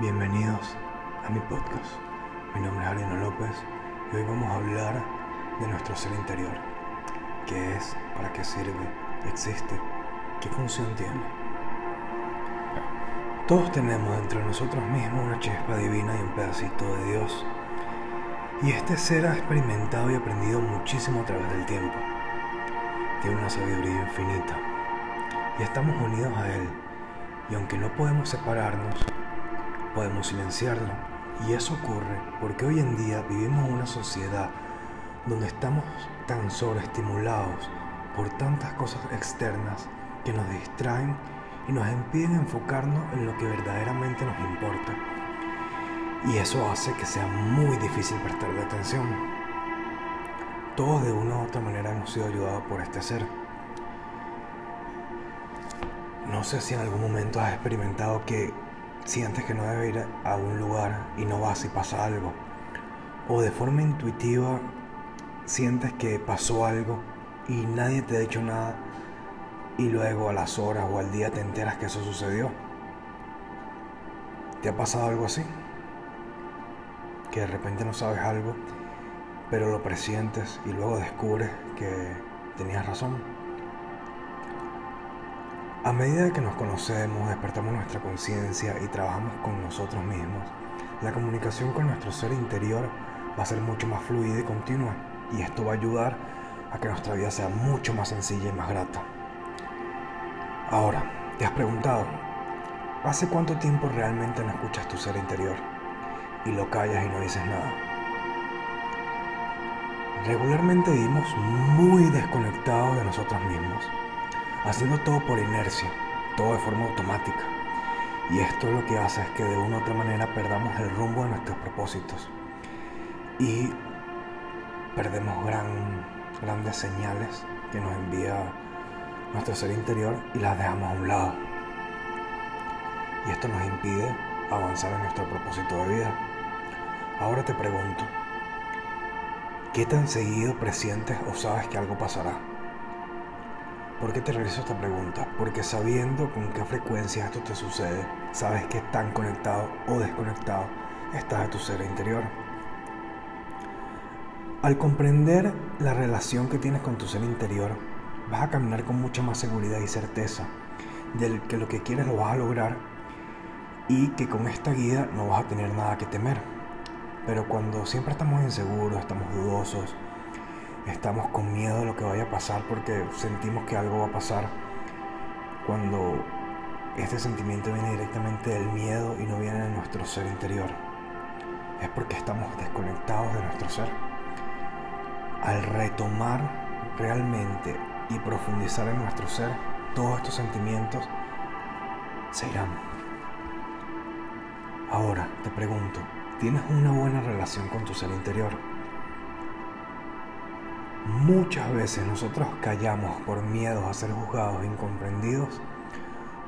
Bienvenidos a mi podcast. Mi nombre es Ariano López y hoy vamos a hablar de nuestro ser interior. ¿Qué es? ¿Para qué sirve? ¿Existe? ¿Qué función tiene? Todos tenemos dentro de nosotros mismos una chispa divina y un pedacito de Dios. Y este ser ha experimentado y aprendido muchísimo a través del tiempo. Tiene una sabiduría infinita. Y estamos unidos a Él. Y aunque no podemos separarnos, podemos silenciarlo. Y eso ocurre porque hoy en día vivimos en una sociedad donde estamos tan sobreestimulados por tantas cosas externas que nos distraen y nos impiden enfocarnos en lo que verdaderamente nos importa. Y eso hace que sea muy difícil prestarle atención. Todos de una u otra manera hemos sido ayudados por este ser. No sé si en algún momento has experimentado que sientes que no debes ir a un lugar y no vas y pasa algo. O de forma intuitiva sientes que pasó algo y nadie te ha dicho nada y luego a las horas o al día te enteras que eso sucedió. ¿Te ha pasado algo así? Que de repente no sabes algo, pero lo presientes y luego descubres que tenías razón. A medida que nos conocemos, despertamos nuestra conciencia y trabajamos con nosotros mismos, la comunicación con nuestro ser interior va a ser mucho más fluida y continua y esto va a ayudar a que nuestra vida sea mucho más sencilla y más grata. Ahora, ¿te has preguntado, ¿hace cuánto tiempo realmente no escuchas tu ser interior y lo callas y no dices nada? Regularmente vivimos muy desconectados de nosotros mismos haciendo todo por inercia, todo de forma automática. Y esto lo que hace es que de una u otra manera perdamos el rumbo de nuestros propósitos y perdemos gran, grandes señales que nos envía nuestro ser interior y las dejamos a un lado. Y esto nos impide avanzar en nuestro propósito de vida. Ahora te pregunto, ¿qué tan seguido presientes o sabes que algo pasará? ¿Por qué te realizo esta pregunta? Porque sabiendo con qué frecuencia esto te sucede, sabes que tan conectado o desconectado estás de tu ser interior. Al comprender la relación que tienes con tu ser interior, vas a caminar con mucha más seguridad y certeza de que lo que quieres lo vas a lograr y que con esta guía no vas a tener nada que temer. Pero cuando siempre estamos inseguros, estamos dudosos, estamos con miedo de lo que vaya a pasar porque sentimos que algo va a pasar cuando este sentimiento viene directamente del miedo y no viene de nuestro ser interior. Es porque estamos desconectados de nuestro ser. Al retomar realmente y profundizar en nuestro ser, todos estos sentimientos se irán. Ahora te pregunto, ¿tienes una buena relación con tu ser interior? Muchas veces nosotros callamos por miedo a ser juzgados e incomprendidos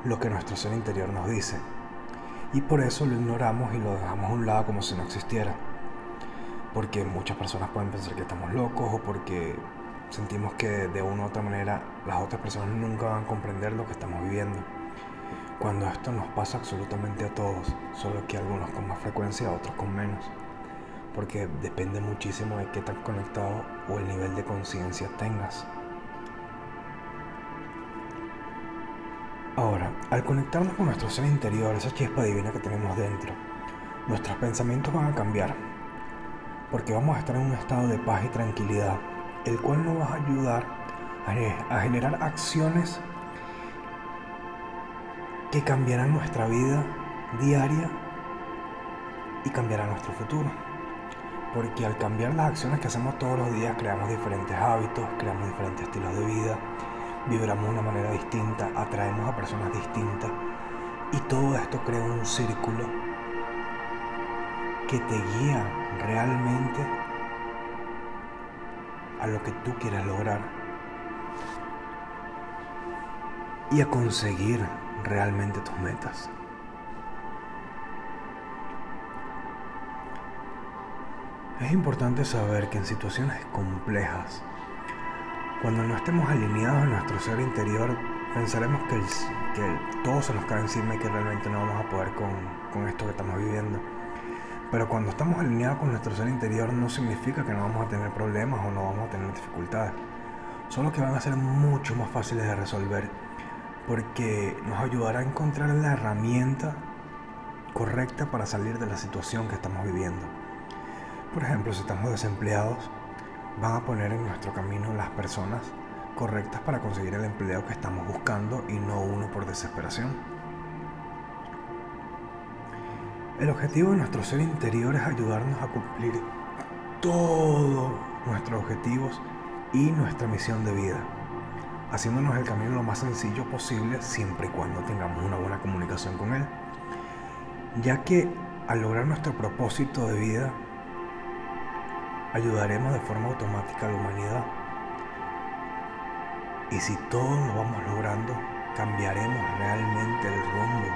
lo que nuestro ser interior nos dice. Y por eso lo ignoramos y lo dejamos a un lado como si no existiera. Porque muchas personas pueden pensar que estamos locos o porque sentimos que de una u otra manera las otras personas nunca van a comprender lo que estamos viviendo. Cuando esto nos pasa absolutamente a todos, solo que algunos con más frecuencia, otros con menos porque depende muchísimo de qué tan conectado o el nivel de conciencia tengas. Ahora, al conectarnos con nuestro ser interior, esa chispa divina que tenemos dentro, nuestros pensamientos van a cambiar, porque vamos a estar en un estado de paz y tranquilidad, el cual nos va a ayudar a generar acciones que cambiarán nuestra vida diaria y cambiarán nuestro futuro porque al cambiar las acciones que hacemos todos los días creamos diferentes hábitos, creamos diferentes estilos de vida, vibramos de una manera distinta, atraemos a personas distintas y todo esto crea un círculo que te guía realmente a lo que tú quieres lograr y a conseguir realmente tus metas. Es importante saber que en situaciones complejas, cuando no estemos alineados en nuestro ser interior, pensaremos que, que todo se nos cae encima y que realmente no vamos a poder con, con esto que estamos viviendo. Pero cuando estamos alineados con nuestro ser interior no significa que no vamos a tener problemas o no vamos a tener dificultades. Solo que van a ser mucho más fáciles de resolver porque nos ayudará a encontrar la herramienta correcta para salir de la situación que estamos viviendo. Por ejemplo, si estamos desempleados, van a poner en nuestro camino las personas correctas para conseguir el empleo que estamos buscando y no uno por desesperación. El objetivo de nuestro ser interior es ayudarnos a cumplir todos nuestros objetivos y nuestra misión de vida, haciéndonos el camino lo más sencillo posible siempre y cuando tengamos una buena comunicación con Él, ya que al lograr nuestro propósito de vida, ayudaremos de forma automática a la humanidad y si todos lo vamos logrando, cambiaremos realmente el rumbo.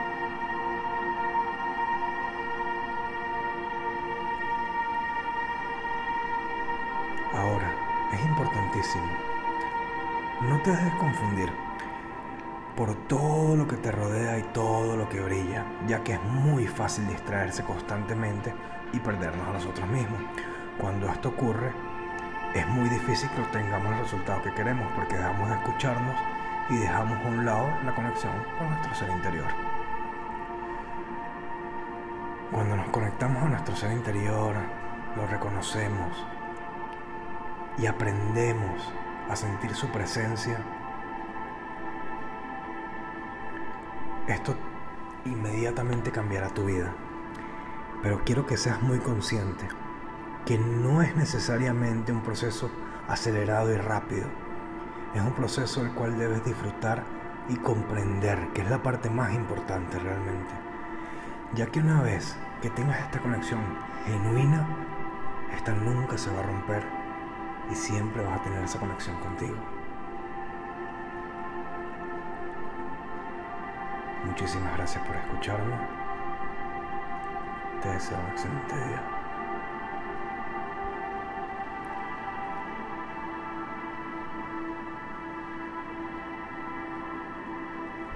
Ahora, es importantísimo. No te dejes confundir por todo lo que te rodea y todo lo que brilla, ya que es muy fácil distraerse constantemente y perdernos a nosotros mismos. Cuando esto ocurre, es muy difícil que obtengamos el resultado que queremos porque dejamos de escucharnos y dejamos a un lado la conexión con nuestro ser interior. Cuando nos conectamos a nuestro ser interior, lo reconocemos y aprendemos a sentir su presencia, esto inmediatamente cambiará tu vida. Pero quiero que seas muy consciente que no es necesariamente un proceso acelerado y rápido. Es un proceso el cual debes disfrutar y comprender, que es la parte más importante realmente. Ya que una vez que tengas esta conexión genuina, esta nunca se va a romper y siempre vas a tener esa conexión contigo. Muchísimas gracias por escucharme. Te deseo un excelente día.